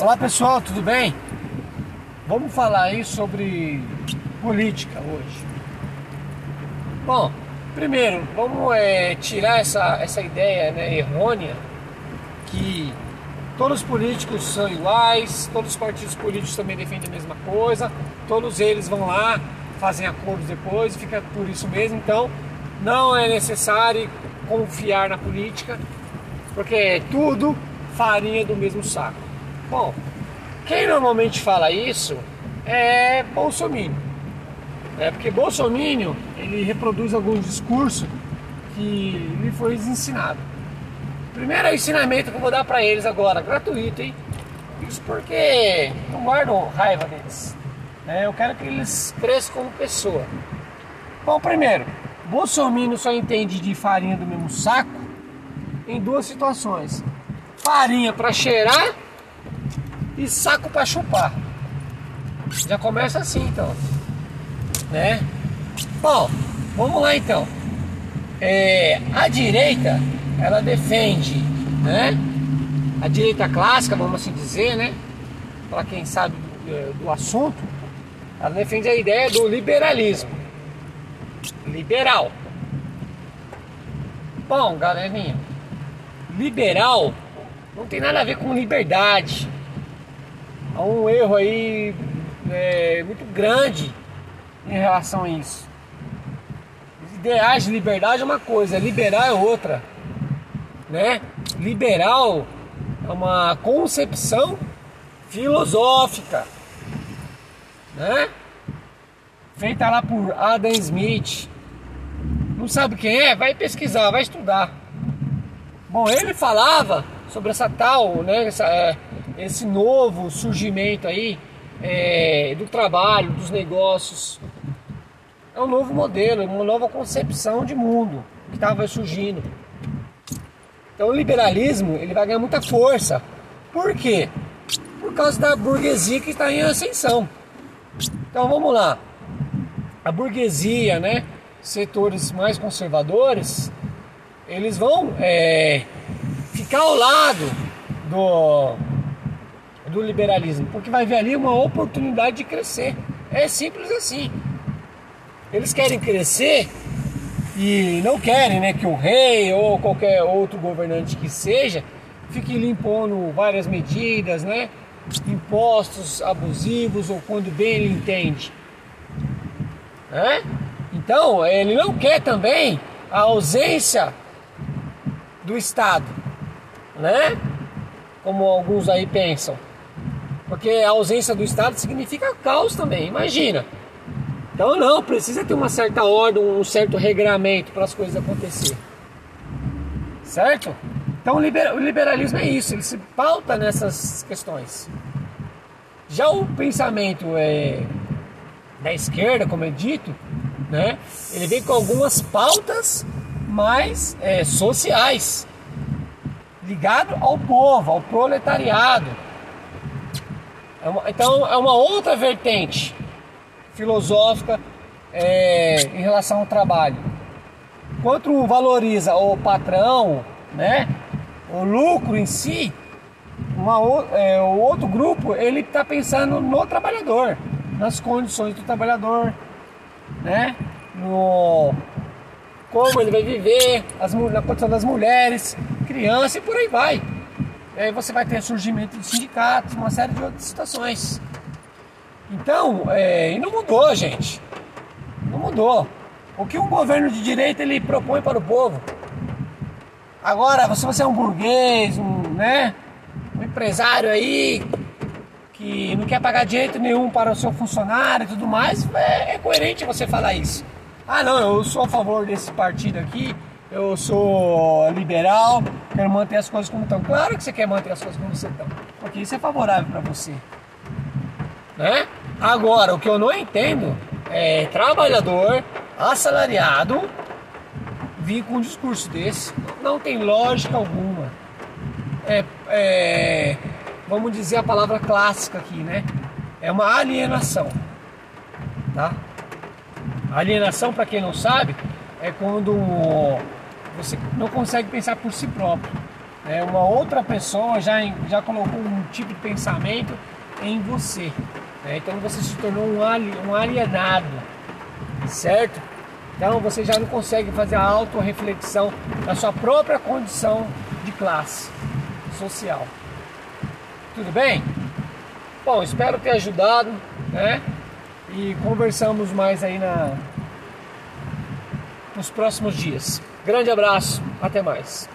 Olá pessoal, tudo bem? Vamos falar aí sobre política hoje. Bom, primeiro, vamos é, tirar essa, essa ideia né, errônea que todos os políticos são iguais, todos os partidos políticos também defendem a mesma coisa, todos eles vão lá, fazem acordos depois fica por isso mesmo. Então, não é necessário confiar na política, porque é tudo farinha do mesmo saco. Bom, quem normalmente fala isso é Bolsonaro. É porque Bolsonaro ele reproduz alguns discursos que lhe foi ensinado. Primeiro ensinamento que eu vou dar para eles agora, gratuito, hein? Isso porque não guardo raiva deles. Né? Eu quero que eles cresçam como pessoa. Bom, primeiro, Bolsonaro só entende de farinha do mesmo saco em duas situações: farinha para cheirar e saco para chupar. Já começa assim, então, né? Bom, vamos lá então. É, a direita, ela defende, né? A direita clássica, vamos assim dizer, né? Para quem sabe do, do assunto, ela defende a ideia do liberalismo. Liberal. Bom, galerinha, liberal não tem nada a ver com liberdade. Há um erro aí é, muito grande em relação a isso. Ideais de liberdade é uma coisa, liberal é outra. Né? Liberal é uma concepção filosófica, né? Feita lá por Adam Smith. Não sabe quem é? Vai pesquisar, vai estudar. Bom, ele falava sobre essa tal, né? Essa, é, esse novo surgimento aí é, do trabalho, dos negócios. É um novo modelo, uma nova concepção de mundo que estava surgindo. Então o liberalismo ele vai ganhar muita força. Por quê? Por causa da burguesia que está em ascensão. Então vamos lá. A burguesia, né? Setores mais conservadores, eles vão é, ficar ao lado do, do liberalismo, porque vai ver ali uma oportunidade de crescer. É simples assim. Eles querem crescer e não querem né, que o rei ou qualquer outro governante que seja fique lhe impondo várias medidas, né, impostos abusivos ou quando bem ele entende. Né? Então, ele não quer também a ausência do Estado, né? Como alguns aí pensam. Porque a ausência do Estado significa caos também, imagina. Então não, precisa ter uma certa ordem, um certo regramento para as coisas acontecer. Certo? Então o liberalismo é isso, ele se pauta nessas questões. Já o pensamento é, da esquerda, como é dito, né, ele vem com algumas pautas mais é, sociais, ligado ao povo, ao proletariado. É uma, então é uma outra vertente filosófica é, em relação ao trabalho. Enquanto valoriza o patrão, né, o lucro em si, uma, é, o outro grupo ele está pensando no trabalhador, nas condições do trabalhador, né, no como ele vai viver, as, na condição das mulheres, crianças e por aí vai. E aí você vai ter surgimento de sindicatos, uma série de outras situações. Então, é, e não mudou, gente. Não mudou. O que um governo de direita ele propõe para o povo? Agora, se você é um burguês, um, né, um empresário aí que não quer pagar direito nenhum para o seu funcionário e tudo mais, é, é coerente você falar isso. Ah, não, eu sou a favor desse partido aqui, eu sou liberal, quero manter as coisas como estão. Claro que você quer manter as coisas como estão, porque isso é favorável para você. Né? Agora, o que eu não entendo é trabalhador assalariado vir com um discurso desse. Não tem lógica alguma. É, é, vamos dizer a palavra clássica aqui, né? É uma alienação. Tá? Alienação, para quem não sabe, é quando você não consegue pensar por si próprio. É, uma outra pessoa já, já colocou um tipo de pensamento em você. Né? Então você se tornou um, um alienado, certo? Então você já não consegue fazer a autorreflexão da sua própria condição de classe social. Tudo bem? Bom, espero ter ajudado, né? E conversamos mais aí na nos próximos dias. Grande abraço, até mais.